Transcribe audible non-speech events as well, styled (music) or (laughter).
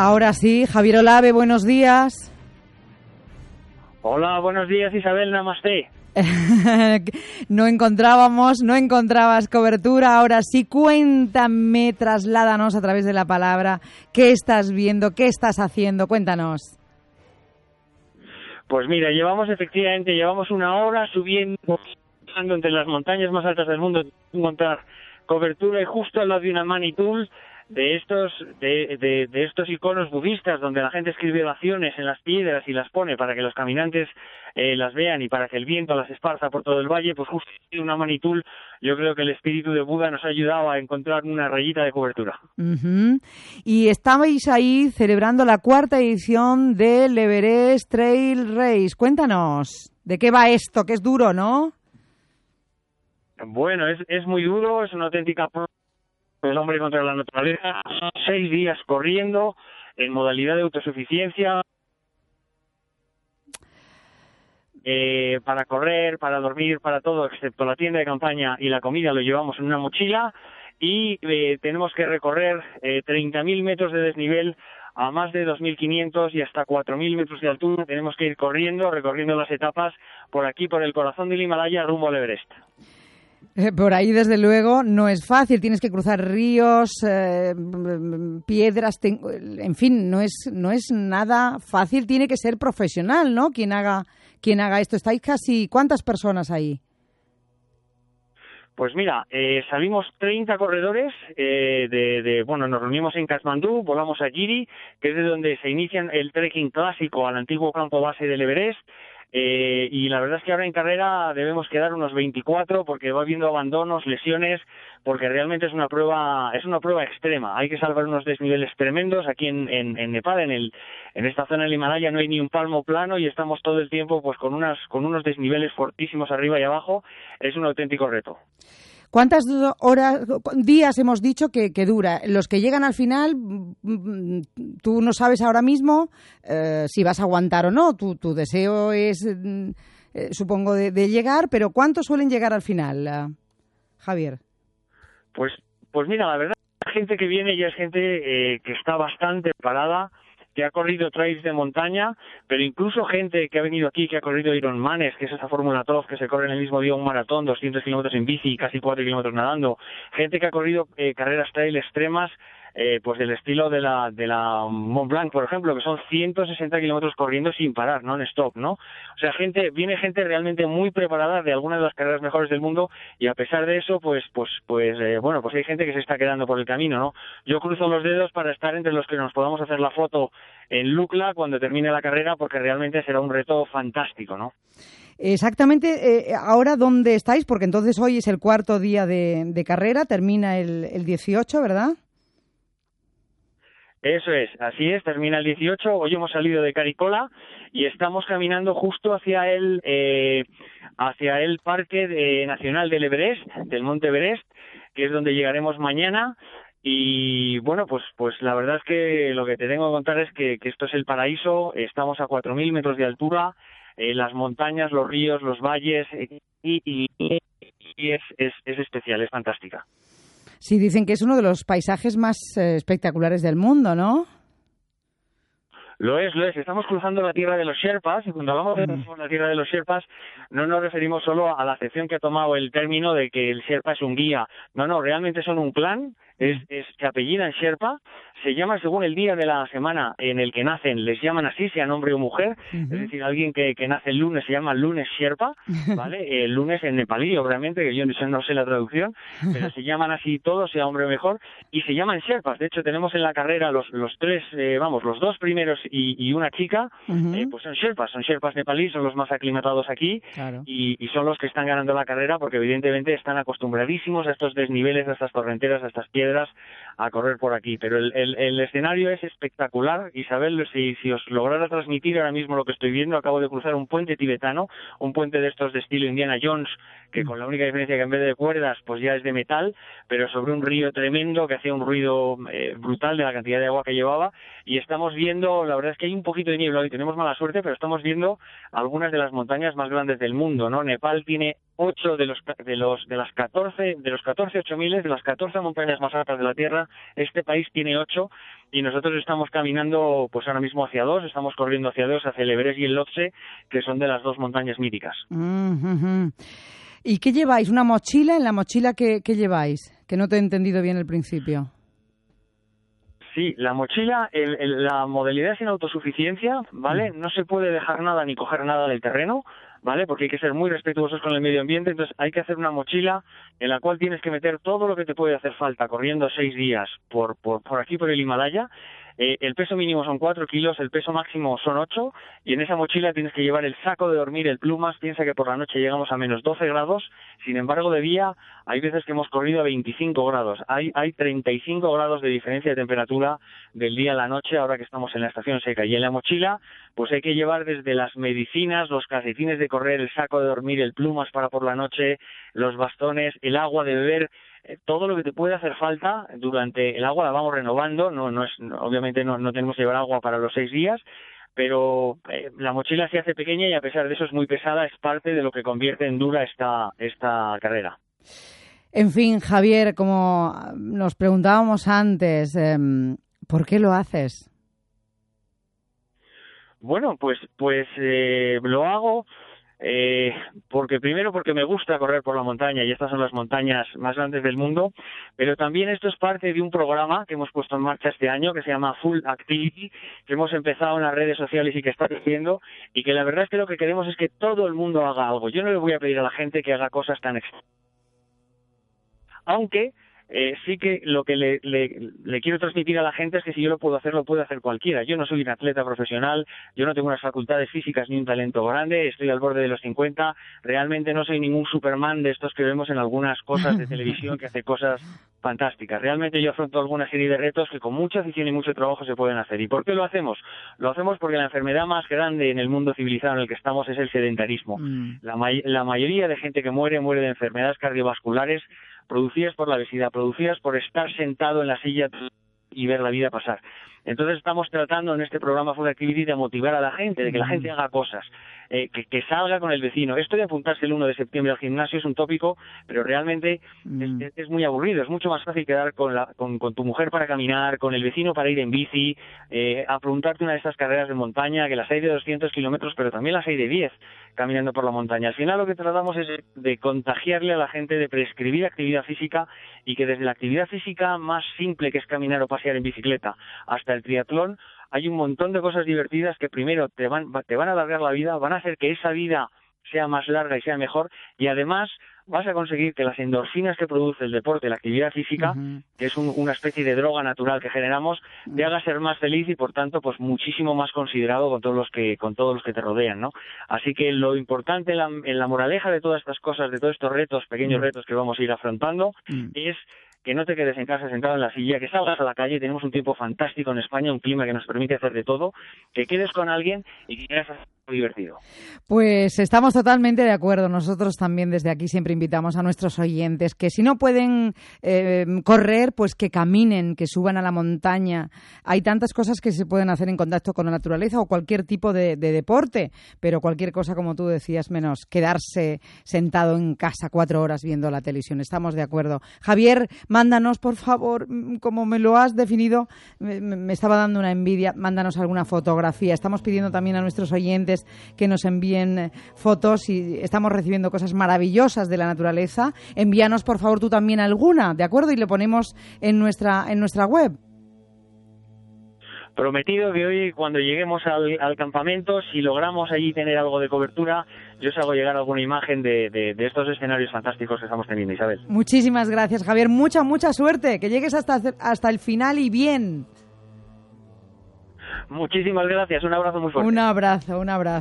Ahora sí, Javier Olave, buenos días. Hola, buenos días Isabel, namaste. (laughs) no encontrábamos, no encontrabas cobertura. Ahora sí, cuéntame, trasládanos a través de la palabra. ¿Qué estás viendo? ¿Qué estás haciendo? Cuéntanos. Pues mira, llevamos efectivamente, llevamos una hora subiendo, entre las montañas más altas del mundo, encontrar cobertura y justo al lado de una Manitul de estos de, de, estos iconos budistas donde la gente escribe oraciones en las piedras y las pone para que los caminantes eh, las vean y para que el viento las esparza por todo el valle, pues justo una manitul, yo creo que el espíritu de Buda nos ha ayudado a encontrar una rayita de cobertura. Y estabais ahí celebrando la cuarta edición del Everest Trail Race. Cuéntanos, ¿de qué va esto? Que es duro, ¿no? Bueno, es, es muy duro, es una auténtica el hombre contra la naturaleza, seis días corriendo en modalidad de autosuficiencia, eh, para correr, para dormir, para todo, excepto la tienda de campaña y la comida lo llevamos en una mochila y eh, tenemos que recorrer eh, 30.000 metros de desnivel a más de 2.500 y hasta 4.000 metros de altura. Tenemos que ir corriendo, recorriendo las etapas por aquí, por el corazón del Himalaya, rumbo al Everest. Eh, por ahí, desde luego, no es fácil. Tienes que cruzar ríos, eh, piedras, en fin, no es, no es nada fácil. Tiene que ser profesional, ¿no? Quien haga, quien haga esto. ¿Estáis casi cuántas personas ahí? Pues mira, eh, salimos 30 corredores de, de, bueno, nos reunimos en Kathmandú, volamos a Giri, que es de donde se inicia el trekking clásico al antiguo campo base del Everest. Eh, y la verdad es que ahora en carrera debemos quedar unos 24 porque va habiendo abandonos, lesiones, porque realmente es una prueba es una prueba extrema. Hay que salvar unos desniveles tremendos aquí en, en, Nepal, en el en esta zona del Himalaya no hay ni un palmo plano y estamos todo el tiempo pues con unas con unos desniveles fortísimos arriba y abajo. Es un auténtico reto. ¿Cuántas horas, días hemos dicho que, dura? Los que llegan al final, mm, tú no sabes ahora mismo eh, si vas a aguantar o no. Tu, deseo es, mm, eh, supongo, de, llegar, pero ¿cuántos suelen llegar al final, eh, Javier? Pues, pues mira, la verdad, la gente que viene ya es gente que está bastante parada que ha corrido trails de montaña, pero incluso gente que ha venido aquí, que ha corrido Ironmanes, que es esa Fórmula 2 que se corre en el mismo día un maratón, 200 kilómetros en bici y casi 4 kilómetros nadando, gente que ha corrido eh, carreras trail extremas, eh, pues del estilo de la, de la Mont Blanc, por ejemplo, que son 160 kilómetros corriendo sin parar, non-stop, ¿no? O sea, gente, viene gente realmente muy preparada de algunas de las carreras mejores del mundo y a pesar de eso, pues, pues, pues, eh, bueno, pues hay gente que se está quedando por el camino, ¿no? Yo cruzo los dedos para estar entre los que nos podamos hacer la foto en Lucla cuando termine la carrera porque realmente será un reto fantástico, ¿no? Exactamente, eh, ahora dónde estáis, porque entonces hoy es el cuarto día de, carrera, termina el, el 18, ¿verdad? Eso es, así es, termina el 18, hoy hemos salido de Caricola y estamos caminando justo hacia el, eh, hacia el Parque Nacional del Everest, del Monte Everest, que es donde llegaremos mañana. Y bueno, pues, pues la verdad es que lo que te tengo que contar es que, esto es el paraíso, estamos a 4.000 metros de altura, eh, las montañas, los ríos, los valles, eh, y, y, es, es, es especial, es fantástica. Sí, dicen que es uno de los paisajes más eh, espectaculares del mundo, ¿no? Lo es, lo es. Estamos cruzando la tierra de los Sherpas y cuando hablamos de mm. la tierra de los Sherpas no nos referimos solo a la acepción que ha tomado el término de que el Sherpa es un guía. No, no, realmente son un clan, es, es que apellidan Sherpa se llama según el día de la semana en el que nacen, les llaman así, sea hombre o mujer, es decir, alguien que, que, nace el lunes se llama lunes Sherpa, (laughs) ¿vale? El lunes en nepalí, obviamente, que yo no sé la traducción, pero se llaman así todos, sea hombre o mejor, y se llaman Sherpas. De hecho, tenemos en la carrera los, los tres, eh, vamos, los dos primeros y, y una chica, eh, pues son Sherpas, son Sherpas nepalí, son los más aclimatados aquí, y, y son los que están ganando la carrera porque evidentemente están acostumbradísimos a estos desniveles, a estas torrenteras, a estas piedras, a correr por aquí. Pero el, el, escenario es espectacular. Isabel, si, os lograra transmitir ahora mismo lo que estoy viendo, acabo de cruzar un puente tibetano, un puente de estos de estilo Indiana Jones, que con la única diferencia que en vez de cuerdas, pues ya es de metal, pero sobre un río tremendo que hacía un ruido eh, brutal de la cantidad de agua que llevaba. Y estamos viendo, la verdad es que hay un poquito de niebla hoy, tenemos mala suerte, pero estamos viendo algunas de las montañas más grandes del mundo, ¿no? Nepal tiene ocho de los de los de las 14 de los 14 ocho miles de las 14 montañas más altas de la Tierra este país tiene ocho y nosotros estamos caminando pues ahora mismo hacia dos estamos corriendo hacia dos hacia el Everest y el Lhotse que son de las dos montañas míticas ¿Y qué lleváis? ¿Una mochila? ¿En la mochila qué, qué lleváis? Que no te he entendido bien al principio. Sí, la mochila, el, el, la modalidad sin autosuficiencia, ¿vale? No se puede dejar nada ni coger nada del terreno, ¿vale? Porque hay que ser muy respetuosos con el medio ambiente, entonces hay que hacer una mochila en la cual tienes que meter todo lo que te puede hacer falta corriendo seis días por, por, por aquí, por el Himalaya, eh, el peso mínimo son 4 kilos, el peso máximo son 8 y en esa mochila tienes que llevar el saco de dormir, el plumas, piensa que por la noche llegamos a menos 12 grados, sin embargo de día hay veces que hemos corrido a 25 grados, hay, hay 35 grados de diferencia de temperatura del día a la noche ahora que estamos en la estación seca. Y en la mochila pues hay que llevar desde las medicinas, los calcetines de correr, el saco de dormir, el plumas para por la noche, los bastones, el agua de beber, todo lo que te puede hacer falta durante el agua la vamos renovando, no, no es, obviamente no, no tenemos que llevar agua para los seis días, pero eh, la mochila se hace pequeña y a pesar de eso es muy pesada, es parte de lo que convierte en dura esta, esta carrera. En fin, Javier, como nos preguntábamos antes, eh, ¿por qué lo haces? Bueno, pues, pues eh, lo hago eh, porque primero porque me gusta correr por la montaña y estas son las montañas más grandes del mundo, pero también esto es parte de un programa que hemos puesto en marcha este año que se llama Full Activity, que hemos empezado en las redes sociales y que está creciendo y que la verdad es que lo que queremos es que todo el mundo haga algo. Yo no le voy a pedir a la gente que haga cosas tan extrañas. Aunque eh, sí que lo que le, le, le, quiero transmitir a la gente es que si yo lo puedo hacer, lo puede hacer cualquiera. Yo no soy un atleta profesional, yo no tengo unas facultades físicas ni un talento grande, estoy al borde de los 50, realmente no soy ningún Superman de estos que vemos en algunas cosas de (laughs) televisión que hace cosas fantásticas. Realmente yo afronto alguna serie de retos que con mucha afición y mucho trabajo se pueden hacer. ¿Y por qué lo hacemos? Lo hacemos porque la enfermedad más grande en el mundo civilizado en el que estamos es el sedentarismo. Mm. La, may la mayoría de gente que muere muere de enfermedades cardiovasculares producidas por la obesidad, producidas por estar sentado en la silla y ver la vida pasar. Entonces estamos tratando en este programa Food Activity de motivar a la gente, de que la gente haga cosas, eh, que, que, salga con el vecino. Esto de apuntarse el 1 de septiembre al gimnasio es un tópico, pero realmente mm. es, es, muy aburrido. Es mucho más fácil quedar con, la, con, con, tu mujer para caminar, con el vecino para ir en bici, eh, apuntarte una de estas carreras de montaña, que las hay de 200 kilómetros, pero también las hay de 10 caminando por la montaña. Al final lo que tratamos es de contagiarle a la gente, de prescribir actividad física y que desde la actividad física más simple que es caminar o pasear en bicicleta hasta el triatlón hay un montón de cosas divertidas que primero te van, te van a alargar la vida, van a hacer que esa vida sea más larga y sea mejor y además vas a conseguir que las endorfinas que produce el deporte, la actividad física, uh -huh. que es un, una especie de droga natural que generamos, te haga ser más feliz y por tanto pues muchísimo más considerado con todos los que con todos los que te rodean, ¿no? Así que lo importante en la, en la moraleja de todas estas cosas, de todos estos retos, pequeños uh -huh. retos que vamos a ir afrontando, es que no te quedes en casa sentado en la silla, que salgas a la calle, tenemos un tiempo fantástico en España, un clima que nos permite hacer de todo, que quedes con alguien y que quieras hacer divertido. Pues estamos totalmente de acuerdo. Nosotros también desde aquí siempre invitamos a nuestros oyentes que si no pueden eh, correr, pues que caminen, que suban a la montaña. Hay tantas cosas que se pueden hacer en contacto con la naturaleza o cualquier tipo de, de deporte, pero cualquier cosa, como tú decías, menos quedarse sentado en casa cuatro horas viendo la televisión. Estamos de acuerdo. Javier, mándanos, por favor, como me lo has definido, me, estaba dando una envidia, mándanos alguna fotografía. Estamos pidiendo también a nuestros oyentes que nos envíen fotos y estamos recibiendo cosas maravillosas de la naturaleza. Envíanos, por favor, tú también alguna, ¿de acuerdo? Y le ponemos en nuestra, en nuestra web prometido que hoy cuando lleguemos al, al, campamento, si logramos allí tener algo de cobertura, yo os hago llegar alguna imagen de, de, de, estos escenarios fantásticos que estamos teniendo, Isabel. Muchísimas gracias, Javier. Mucha, mucha suerte. Que llegues hasta, hasta el final y bien. Muchísimas gracias. Un abrazo muy fuerte. Un abrazo, un abrazo.